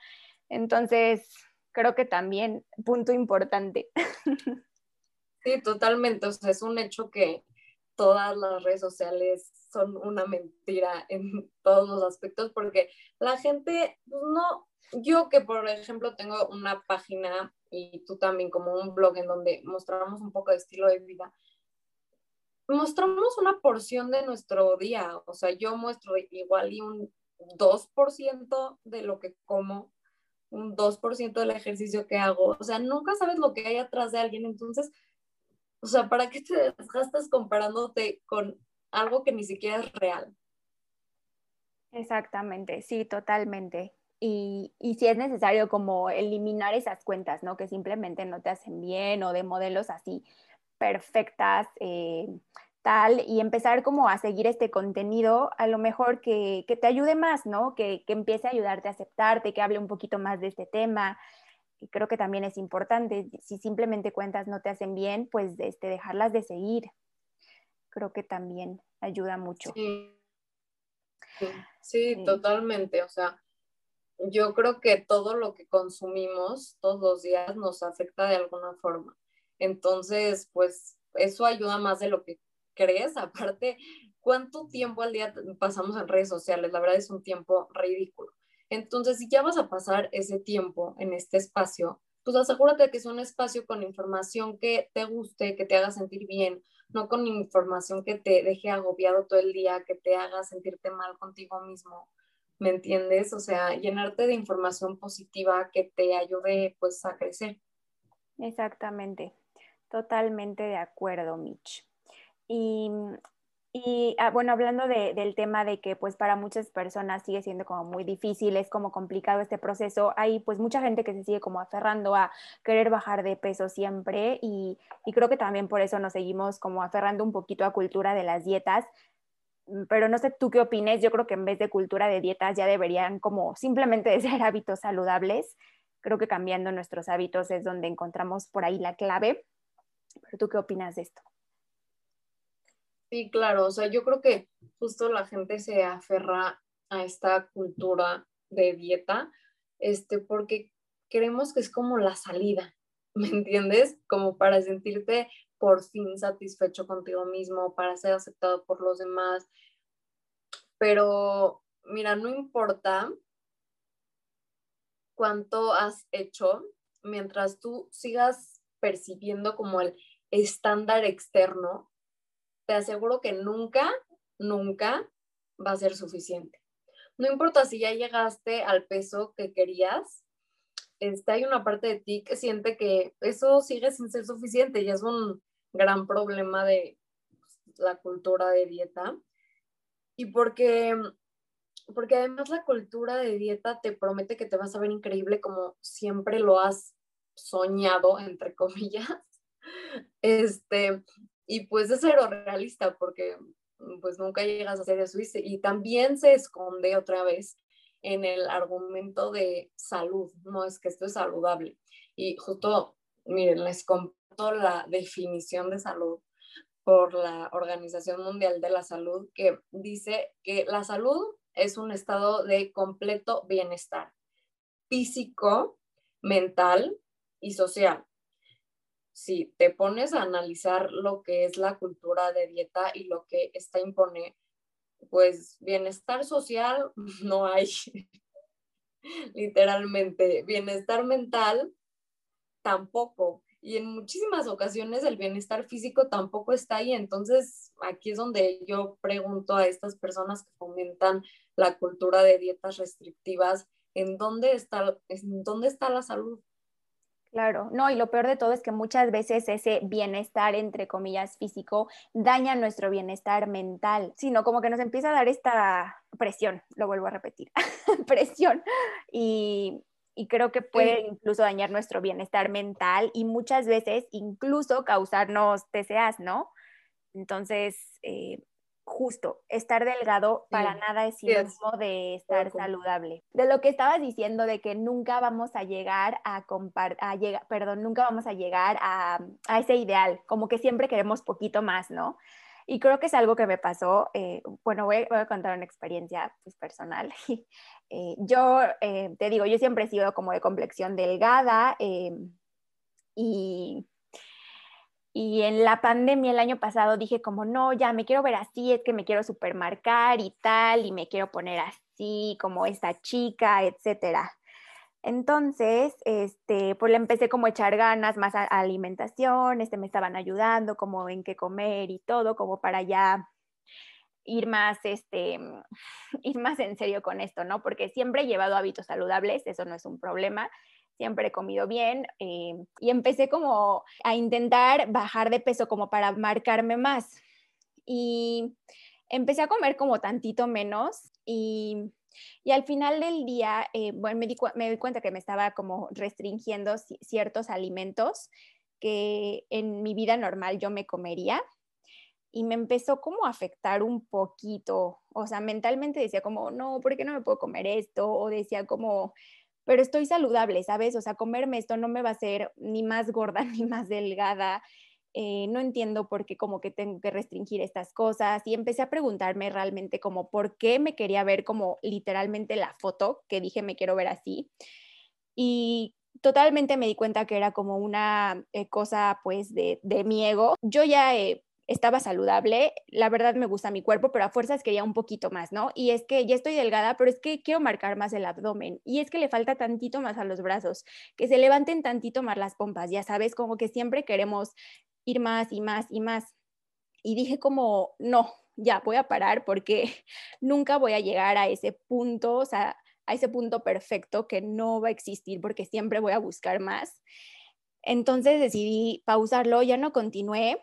Entonces, creo que también punto importante. Sí, totalmente. O sea, es un hecho que todas las redes sociales son una mentira en todos los aspectos porque la gente, pues, no, yo que por ejemplo tengo una página y tú también como un blog en donde mostramos un poco de estilo de vida, mostramos una porción de nuestro día, o sea, yo muestro igual y un 2% de lo que como, un 2% del ejercicio que hago, o sea, nunca sabes lo que hay atrás de alguien, entonces, o sea, ¿para qué te desgastas comparándote con algo que ni siquiera es real? Exactamente, sí, totalmente. Y, y, si es necesario como eliminar esas cuentas, ¿no? Que simplemente no te hacen bien o de modelos así perfectas, eh, tal, y empezar como a seguir este contenido, a lo mejor que, que te ayude más, ¿no? Que, que, empiece a ayudarte a aceptarte, que hable un poquito más de este tema. Y creo que también es importante, si simplemente cuentas no te hacen bien, pues este, dejarlas de seguir. Creo que también ayuda mucho. Sí, sí totalmente. O sea, yo creo que todo lo que consumimos todos los días nos afecta de alguna forma. Entonces, pues eso ayuda más de lo que crees. Aparte, ¿cuánto tiempo al día pasamos en redes sociales? La verdad es un tiempo ridículo. Entonces, si ya vas a pasar ese tiempo en este espacio, pues asegúrate de que es un espacio con información que te guste, que te haga sentir bien, no con información que te deje agobiado todo el día, que te haga sentirte mal contigo mismo. ¿Me entiendes? O sea, llenarte de información positiva que te ayude pues a crecer. Exactamente. Totalmente de acuerdo, Mitch. Y, y ah, bueno, hablando del tema de que pues para muchas personas sigue siendo como muy difícil, es como complicado este proceso, hay pues mucha gente que se sigue como aferrando a querer bajar de peso siempre y, y creo que también por eso nos seguimos como aferrando un poquito a cultura de las dietas, mm, pero no sé tú qué opines, yo creo que en vez de cultura de dietas ya deberían como simplemente ser hábitos saludables, creo que cambiando nuestros hábitos es donde encontramos por ahí la clave pero tú qué opinas de esto? Sí, claro, o sea, yo creo que justo la gente se aferra a esta cultura de dieta, este, porque creemos que es como la salida, ¿me entiendes? Como para sentirte por fin satisfecho contigo mismo, para ser aceptado por los demás. Pero, mira, no importa cuánto has hecho, mientras tú sigas percibiendo como el estándar externo, te aseguro que nunca, nunca va a ser suficiente. No importa si ya llegaste al peso que querías, este, hay una parte de ti que siente que eso sigue sin ser suficiente y es un gran problema de la cultura de dieta. Y porque, porque además la cultura de dieta te promete que te vas a ver increíble como siempre lo has soñado, entre comillas. Este, y pues es cero realista porque pues nunca llegas a ser eso y también se esconde otra vez en el argumento de salud, no es que esto es saludable. Y justo, miren, les comparto la definición de salud por la Organización Mundial de la Salud, que dice que la salud es un estado de completo bienestar físico, mental y social si te pones a analizar lo que es la cultura de dieta y lo que esta impone, pues bienestar social no hay. literalmente. Bienestar mental, tampoco. Y en muchísimas ocasiones el bienestar físico tampoco está ahí. Entonces, aquí es donde yo pregunto a estas personas que fomentan la cultura de dietas restrictivas, ¿en dónde está, en dónde está la salud? Claro, no, y lo peor de todo es que muchas veces ese bienestar, entre comillas, físico, daña nuestro bienestar mental, sino como que nos empieza a dar esta presión, lo vuelvo a repetir, presión, y, creo que puede incluso dañar nuestro bienestar mental y muchas veces incluso causarnos TCAs, ¿no? Entonces, eh, justo, estar delgado para nada es sinónimo de estar saludable. De lo que estabas diciendo de que nunca vamos a llegar a, a llegar, perdón, nunca vamos a llegar a, a, ese ideal, como que siempre queremos poquito más, ¿no? Y creo que es algo que me pasó, eh, bueno, voy, a contar una experiencia pues, personal. eh, yo, eh, te digo, yo siempre he sido como de complexión delgada y y en la pandemia el año pasado dije como, no, ya me quiero ver así, es que me quiero supermarcar y tal, y me quiero poner así como esta chica, etcétera. Entonces, este, pues le empecé como a echar ganas más a, alimentación, este, me estaban ayudando como en qué comer y todo, como para ya ir más, este, ir más en serio con esto, ¿no? Porque siempre he llevado hábitos saludables, eso no es un problema, siempre he comido bien eh, y empecé como a intentar bajar de peso como para marcarme más. Y empecé a comer como tantito menos y, y al final del día, eh, bueno, me di, me di cuenta que me estaba como restringiendo ciertos alimentos que en mi vida normal yo me comería y me empezó como a afectar un poquito, o sea, mentalmente decía como, no, ¿por qué no me puedo comer esto? O decía como, pero estoy saludable, ¿sabes? O sea, comerme esto no me va a hacer ni más gorda ni más delgada. Eh, no entiendo por qué como que tengo que restringir estas cosas y empecé a preguntarme realmente como por qué me quería ver como literalmente la foto que dije me quiero ver así y totalmente me di cuenta que era como una eh, cosa pues de, de mi ego. Yo ya estaba saludable, la verdad me gusta mi cuerpo, pero a fuerzas quería un poquito más, ¿no? Y es que ya estoy delgada, pero es que quiero marcar más el abdomen y es que le falta tantito más a los brazos, que se levanten tantito más las pompas, ya sabes, como que siempre queremos ir más y más y más. Y dije como, no, ya voy a parar porque nunca voy a llegar a ese punto, o sea, a ese punto perfecto que no va a existir porque siempre voy a buscar más. Entonces decidí pausarlo, ya no continué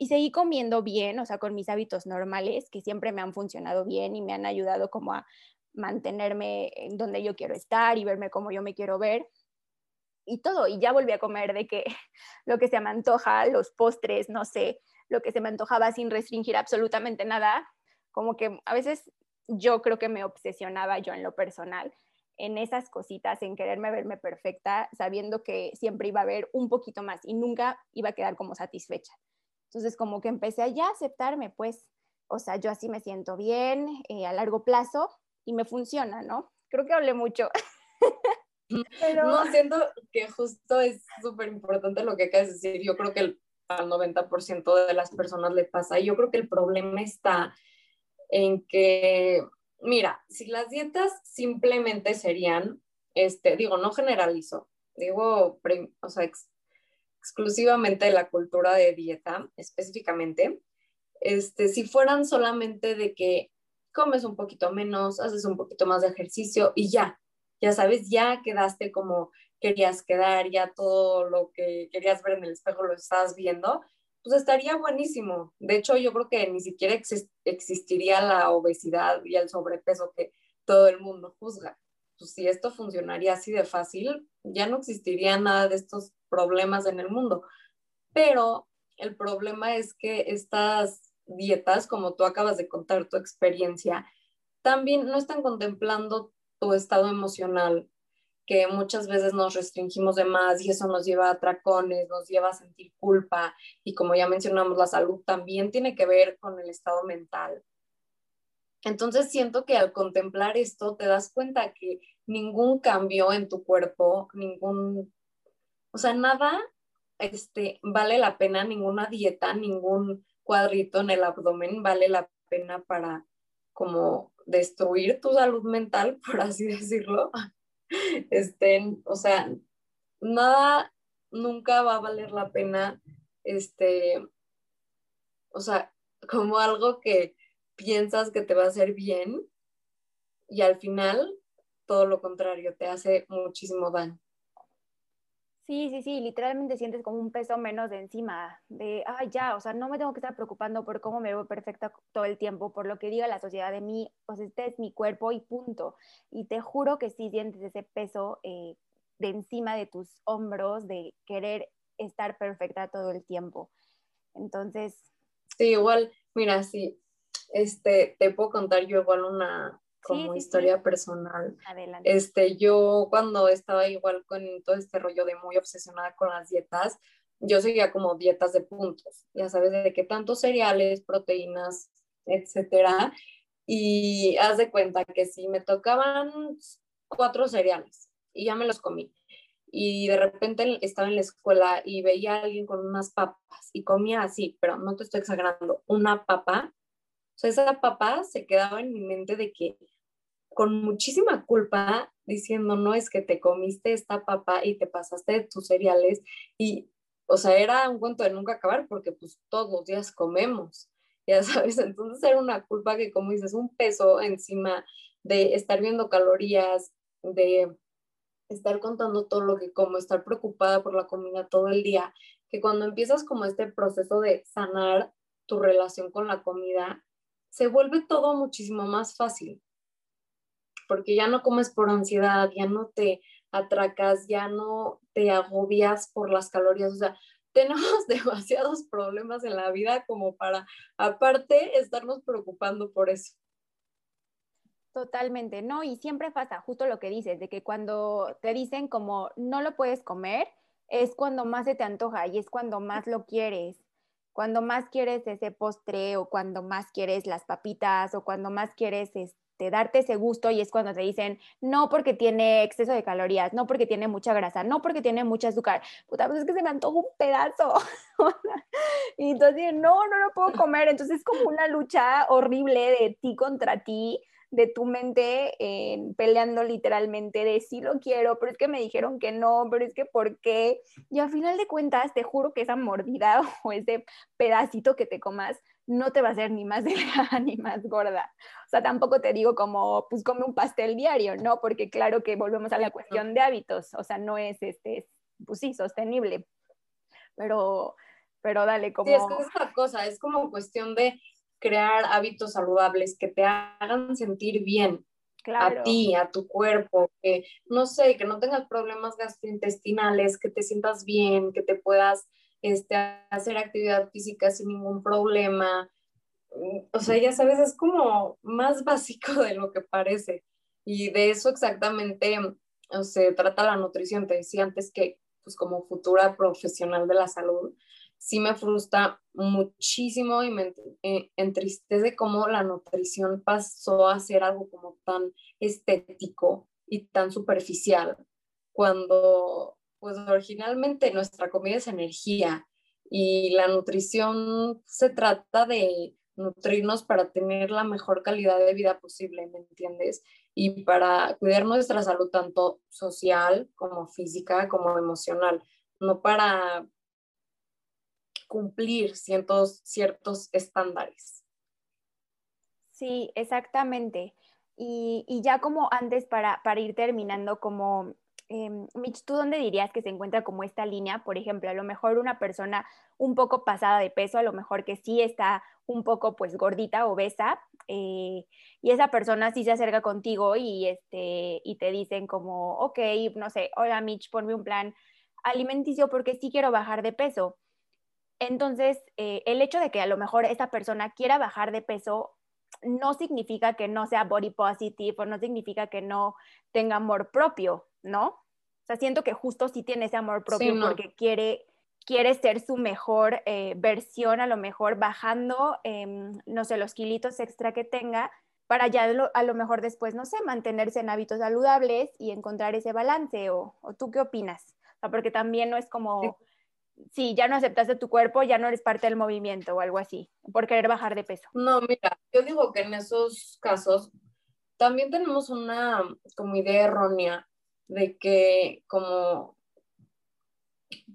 y seguí comiendo bien, o sea, con mis hábitos normales, que siempre me han funcionado bien y me han ayudado como a mantenerme en donde yo quiero estar y verme como yo me quiero ver y todo. Y ya volví a comer de que lo que se me antoja, los postres, no sé, lo que se me antojaba sin restringir absolutamente nada. Como que a veces yo creo que me obsesionaba yo en lo personal en esas cositas, en quererme verme perfecta, sabiendo que siempre iba a haber un poquito más y nunca iba a quedar como satisfecha. Entonces, como que empecé a ya aceptarme, pues, o sea, yo así me siento bien eh, a largo plazo y me funciona, ¿no? Creo que hablé mucho. No, siento que justo es súper importante lo que acabas de decir. Yo creo que el, al 90% de las personas le pasa. Y yo creo que el problema está en que, mira, si las dietas simplemente serían, este, digo, no generalizo, digo, o sea, exclusivamente de la cultura de dieta, específicamente, este, si fueran solamente de que comes un poquito menos, haces un poquito más de ejercicio y ya, ya sabes, ya quedaste como querías quedar, ya todo lo que querías ver en el espejo lo estás viendo, pues estaría buenísimo. De hecho, yo creo que ni siquiera existiría la obesidad y el sobrepeso que todo el mundo juzga. Pues si esto funcionaría así de fácil, ya no existiría nada de estos problemas en el mundo. Pero el problema es que estas dietas, como tú acabas de contar tu experiencia, también no están contemplando tu estado emocional, que muchas veces nos restringimos de más y eso nos lleva a atracones, nos lleva a sentir culpa y como ya mencionamos, la salud también tiene que ver con el estado mental. Entonces siento que al contemplar esto te das cuenta que ningún cambio en tu cuerpo, ningún o sea, nada este, vale la pena, ninguna dieta, ningún cuadrito en el abdomen vale la pena para como destruir tu salud mental, por así decirlo. este, o sea, nada nunca va a valer la pena, este, o sea, como algo que piensas que te va a hacer bien y al final todo lo contrario, te hace muchísimo daño. Sí, sí, sí, literalmente sientes como un peso menos de encima, de, ay, ya, o sea, no me tengo que estar preocupando por cómo me veo perfecta todo el tiempo, por lo que diga la sociedad de mí, pues este es mi cuerpo y punto. Y te juro que sí sientes ese peso eh, de encima de tus hombros, de querer estar perfecta todo el tiempo. Entonces... Sí, igual, mira, sí, este, te puedo contar yo igual una, como historia personal. Adelante. Este, yo cuando estaba igual con todo este rollo de muy obsesionada con las dietas, yo seguía como dietas de puntos, ya sabes, de que tantos cereales, proteínas, etcétera. Y haz de cuenta que si me tocaban cuatro cereales y ya me los comí. Y de repente estaba en la escuela y veía a alguien con unas papas y comía así, pero no te estoy exagerando, una papa sea, esa papá se quedaba en mi mente de que con muchísima culpa diciendo, no, es que te comiste esta papa y te pasaste de tus cereales y, o sea, era un cuento de nunca acabar porque pues todos los días comemos, ya sabes, entonces era una culpa que como dices, un peso encima de estar viendo calorías, de estar contando todo lo que como, estar preocupada por la comida todo el día, que cuando empiezas como este proceso de sanar tu relación con la comida, se vuelve todo muchísimo más fácil, porque ya no comes por ansiedad, ya no te atracas, ya no te agobias por las calorías, o sea, tenemos demasiados problemas en la vida como para, aparte, estarnos preocupando por eso. Totalmente, no, y siempre pasa justo lo que dices, de que cuando te dicen como no lo puedes comer, es cuando más se te antoja y es cuando más lo quieres cuando más quieres ese postre o cuando más quieres las papitas o cuando más quieres este, darte ese gusto y es cuando te dicen, no porque tiene exceso de calorías, no porque tiene mucha grasa, no porque tiene mucho azúcar, puta, pues es que se me antoja un pedazo. y entonces, no, no lo puedo comer. Entonces es como una lucha horrible de ti contra ti de tu mente peleando literalmente de sí lo quiero, pero es que me dijeron que no, pero es que por qué. Y al final de cuentas, te juro que esa mordida o ese pedacito que te comas no te va a hacer ni más delgada ni más gorda. O sea, tampoco te digo como, pues come un pastel diario, ¿no? Porque claro que volvemos a la cuestión de hábitos, o sea, no es, este, pues sí, sostenible. Pero, pero dale, como... Sí, es que es una cosa, es como cuestión de crear hábitos saludables que te hagan sentir bien a ti, a tu cuerpo, que no sé, que no tengas problemas gastrointestinales, que te sientas bien, que te puedas este, hacer actividad física sin ningún problema. O sea, ya sabes, es como más básico de lo que parece. Y de eso exactamente se trata la nutrición. Te decía antes que, pues como futura profesional de la salud, sí me frustra muchísimo y me eh, entristece cómo la nutrición pasó a ser algo como tan estético y tan superficial, cuando pues originalmente nuestra comida es energía y la nutrición se trata de nutrirnos para tener la mejor calidad de vida posible, ¿me entiendes? Y para cuidar nuestra salud tanto social como física como emocional, no para cumplir ciertos, ciertos estándares. Sí, exactamente. Y, ya como antes, para, para ir terminando, como, eh, Mitch, ¿tú dónde dirías que se encuentra como esta línea? Por ejemplo, a lo mejor una persona un poco pasada de peso, a lo mejor que sí está un poco pues gordita, obesa, eh, y esa persona sí se acerca contigo y, este, y te dicen como, ok, no sé, hola Mitch, ponme un plan alimenticio porque sí quiero bajar de peso entonces, eh, el hecho de que a lo mejor esa persona quiera bajar de peso no significa que no sea body positive o no significa que no tenga amor propio, ¿no? O sea, siento que justo sí tiene ese amor propio porque quiere, quiere ser su mejor eh, versión, a lo mejor bajando, em, no sé, los kilitos extra que tenga para ya a lo mejor después, no sé, mantenerse en hábitos saludables y encontrar ese balance. ¿O, tú qué opinas? O sea, porque también no es como sí, ya no aceptaste tu cuerpo, ya no eres parte del movimiento o algo así, por querer bajar de peso. No, mira, yo digo que en esos casos también tenemos una como idea errónea de que como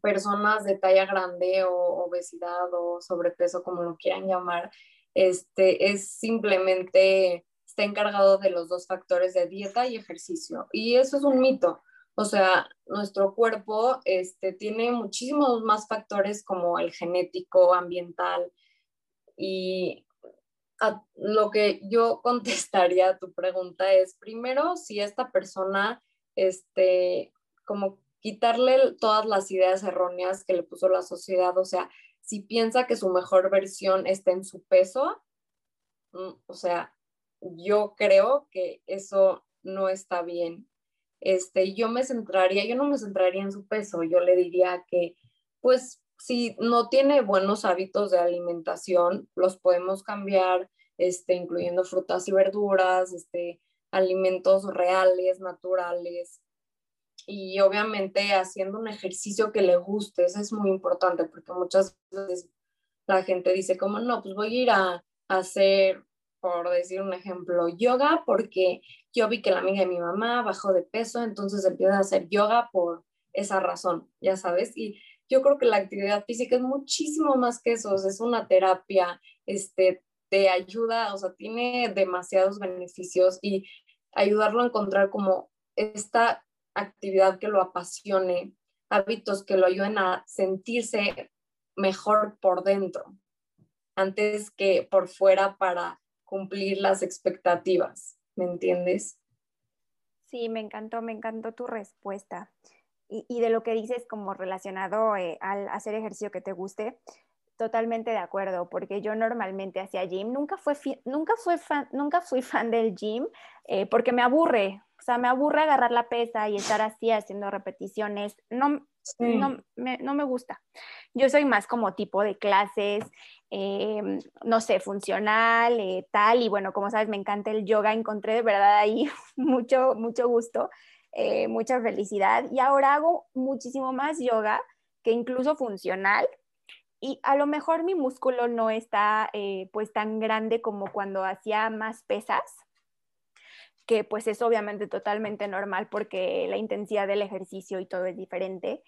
personas de talla grande o obesidad o sobrepeso, como lo quieran llamar, este, es simplemente, está encargado de los dos factores de dieta y ejercicio. Y eso es un mito. O sea, nuestro cuerpo este, tiene muchísimos más factores como el genético, ambiental. Y lo que yo contestaría a tu pregunta es, primero, si esta persona, este, como quitarle todas las ideas erróneas que le puso la sociedad, o sea, si piensa que su mejor versión está en su peso, mm, o sea, yo creo que eso no está bien. Este, yo me centraría, yo no me centraría en su peso, yo le diría que, pues, si no tiene buenos hábitos de alimentación, los podemos cambiar, este, incluyendo frutas y verduras, este, alimentos reales, naturales, y obviamente haciendo un ejercicio que le guste, eso es muy importante porque muchas veces la gente dice como, no, pues voy a ir a, hacer, por decir un ejemplo, yoga porque yo vi que la amiga de mi mamá bajó de peso, entonces empieza a hacer yoga por esa razón, ya sabes, y yo creo que la actividad física es muchísimo más que eso, es una terapia, este, te ayuda, o sea, tiene demasiados beneficios y ayudarlo a encontrar como esta actividad que lo apasione, hábitos que lo ayuden a sentirse mejor por dentro, antes que por fuera para cumplir las expectativas, ¿me entiendes? Sí, me encantó, me encantó tu respuesta. Y, de lo que dices como relacionado eh, al hacer ejercicio que te guste, totalmente de acuerdo, porque yo normalmente hacía gym, nunca, fue nunca, fue fan, nunca fui fan del gym eh, porque me aburre, o sea, me aburre agarrar la pesa y estar así haciendo repeticiones. No, no, me, no me gusta. Yo soy más como tipo de clases, eh, no sé, funcional, eh, tal. Y bueno, como sabes, me encanta el yoga. Encontré de verdad ahí mucho, mucho gusto, eh, mucha felicidad. Y ahora hago muchísimo más yoga que incluso funcional. Y a lo mejor mi músculo no está pues tan grande como cuando hacía más pesas que pues es obviamente totalmente normal porque la intensidad del ejercicio y todo es diferente.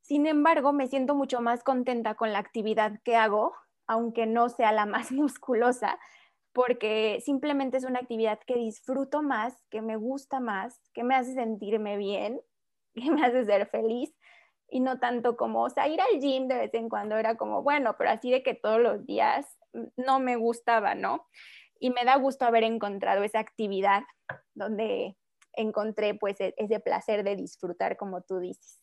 Sin embargo, me siento mucho más contenta con la actividad que hago, aunque no sea la más musculosa, porque simplemente es una actividad que disfruto más, que me gusta más, que me hace sentirme bien, que me hace ser feliz y no tanto como, o sea, ir al gym de vez en cuando era como, bueno, pero así de que todos los días mm, no me gustaba, ¿no? Y me da gusto haber encontrado esa actividad donde encontré pues e-, ese placer de disfrutar como tú dices.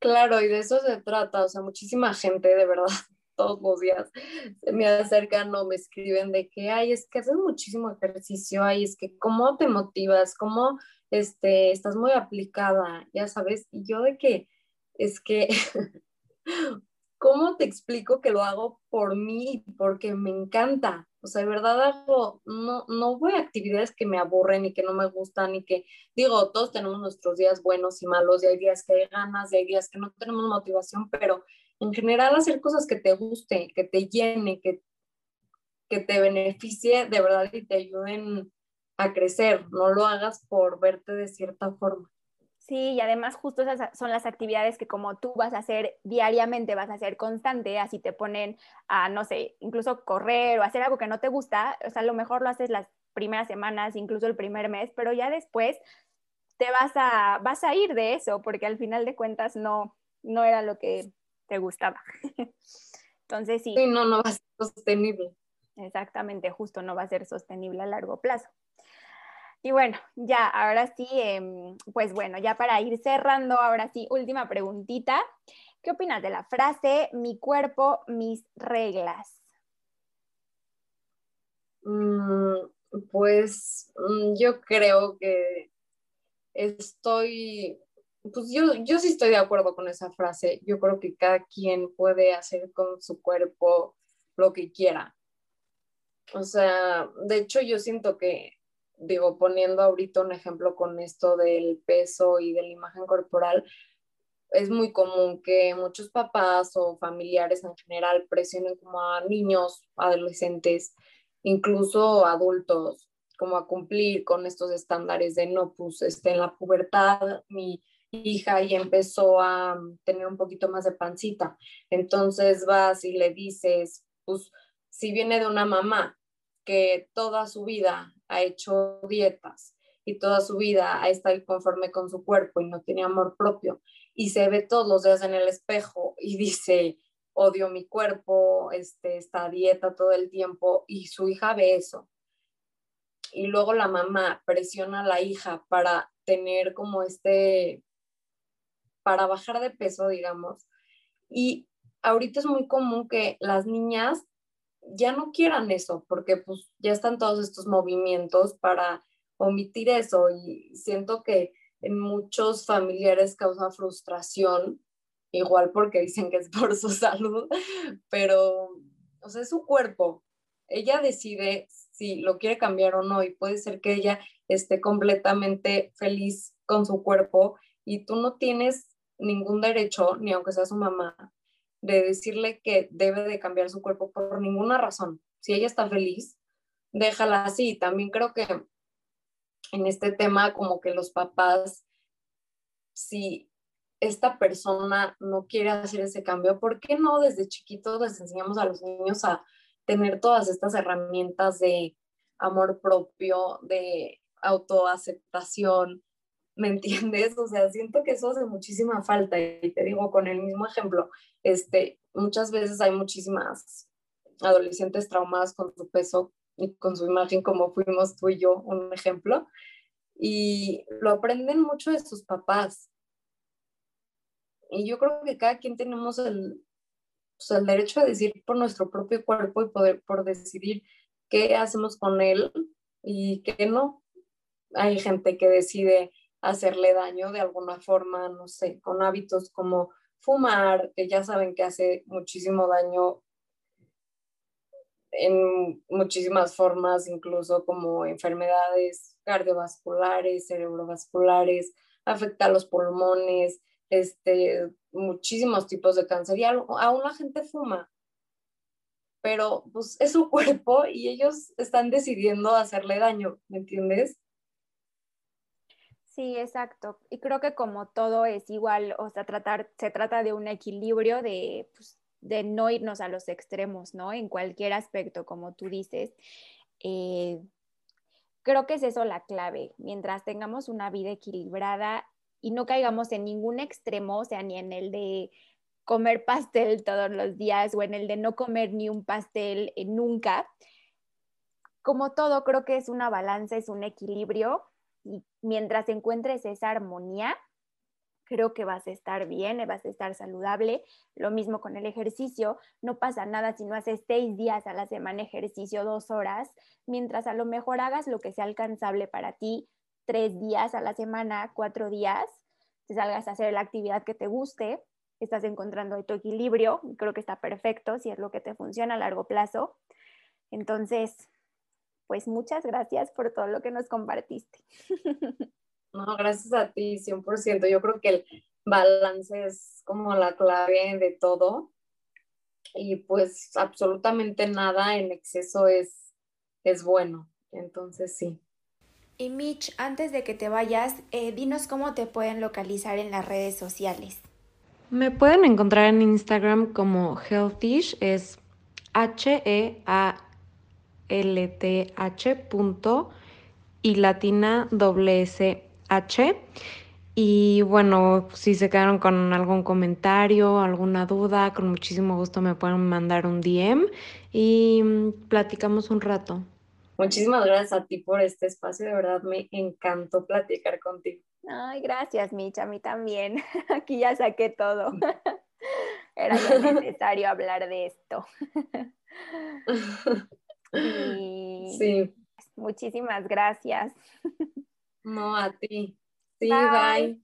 Claro, y de eso se trata, o sea, muchísima gente de verdad todos los días se me acercan o me escriben de que, ay, es que haces muchísimo ejercicio, ay, es que cómo te motivas, cómo este, estás muy aplicada, ya sabes, y yo de que, es que ¿cómo te explico que lo hago por mí? Porque me encanta. O sea, de verdad hago, no, no voy a actividades que me aburren y que no me gustan y que, digo, todos tenemos nuestros días buenos y malos y hay días que hay ganas y hay días que no tenemos motivación, pero en general hacer cosas que te guste, que te llene, que, que te beneficie de verdad y te ayuden a crecer. No lo hagas por verte de cierta forma. Sí, y además justo esas son las actividades que como tú vas a hacer diariamente, vas a hacer constante, así te ponen a, no sé, incluso correr o hacer algo que no te gusta, o sea, a lo mejor lo haces las primeras semanas, incluso el primer mes, pero ya después te vas a, vas a ir de eso, porque al final de cuentas no, no era lo que te gustaba. Entonces sí. Sí, no, no va a ser sostenible. Exactamente, justo no va a ser sostenible a largo plazo. Y bueno, ya, ahora sí, em, pues bueno, ya para ir cerrando, ahora sí, última preguntita. ¿Qué opinas de la frase, mi cuerpo, mis reglas? Mm, pues mm, yo creo que estoy, pues yo, yo sí estoy de acuerdo con esa frase. Yo creo que cada quien puede hacer con su cuerpo lo que quiera. O sea, de hecho yo siento que digo, poniendo ahorita un ejemplo con esto del peso y de la imagen corporal, es muy común que muchos papás o familiares en general presionen como a niños, adolescentes, incluso adultos, como a cumplir con estos estándares de no, pues este, en la pubertad mi hija y empezó a tener un poquito más de pancita. Entonces vas y le dices, pues si viene de una mamá que toda su vida ha hecho dietas y toda su vida ha estado conforme con su cuerpo y no tiene amor propio y se ve todos los días en el espejo y dice, odio mi cuerpo, este, esta dieta todo el tiempo y su hija ve eso. Y luego la mamá presiona a la hija para tener como este, para bajar de peso, digamos. Y ahorita es muy común que las niñas ya no quieran eso, porque pues ya están todos estos movimientos para omitir eso y siento que en muchos familiares causa frustración, igual porque dicen que es por su salud, pero, o sea, es su cuerpo. Ella decide si lo quiere cambiar o no y puede ser que ella esté completamente feliz con su cuerpo y tú no tienes ningún derecho, ni aunque sea su mamá, de decirle que debe de cambiar su cuerpo por ninguna razón. Si ella está feliz, déjala así. También creo que en este tema como que los papás, si esta persona no quiere hacer ese cambio, ¿por qué no desde chiquitos les enseñamos a los niños a tener todas estas herramientas de amor propio, de autoaceptación, ¿me entiendes? O sea, siento que eso hace muchísima falta y te digo con el mismo ejemplo, este, muchas veces hay muchísimas adolescentes traumadas con su peso y con su imagen como fuimos tú y yo, un ejemplo, y lo aprenden mucho de sus papás. Y yo creo que cada quien tenemos el, pues, el derecho a decir por nuestro propio cuerpo y poder por decidir qué hacemos con él y qué no. Hay gente que decide hacerle daño de alguna forma, no sé, con hábitos como fumar, que ya saben que hace muchísimo daño en muchísimas formas, incluso como enfermedades cardiovasculares, cerebrovasculares, afecta a los pulmones, este, muchísimos tipos de cáncer y aún la gente fuma, pero pues es su cuerpo y ellos están decidiendo hacerle daño, ¿me entiendes? Sí, exacto. Y creo que como todo es igual, o sea, tratar, se trata de un equilibrio de, pues, de no irnos a los extremos, ¿no? En cualquier aspecto, como tú dices. Eh, creo que es eso la clave. Mientras tengamos una vida equilibrada y no caigamos en ningún extremo, o sea, ni en el de comer pastel todos los días o en el de no comer ni un pastel eh, nunca. Como todo, creo que es una balanza, es un equilibrio mientras encuentres esa armonía, creo que vas a estar bien, vas a estar saludable. Lo mismo con el ejercicio, no pasa nada si no haces seis días a la semana ejercicio, dos horas, mientras a lo mejor hagas lo que sea alcanzable para ti, tres días a la semana, cuatro días, te salgas a hacer la actividad que te guste, estás encontrando tu equilibrio, creo que está perfecto si es lo que te funciona a largo plazo. Entonces, pues muchas gracias por todo lo que nos compartiste. No, gracias a ti, 100%. Yo creo que el balance es como la clave de todo. Y pues absolutamente nada en exceso es, es bueno. Entonces sí. Y Mitch, antes de que te vayas, eh, dinos cómo te pueden localizar en las redes sociales. Me pueden encontrar en Instagram como Healthish, es H-E-A lth y latina H. Y bueno, si se quedaron con algún comentario, alguna duda, con muchísimo gusto me pueden mandar un DM y platicamos un rato. Muchísimas gracias a ti por este espacio, de verdad me encantó platicar contigo. Ay, gracias, Micha, a mí también. Aquí ya saqué todo. Era necesario hablar de esto. sí. Muchísimas gracias. No, a ti. Sí, bye.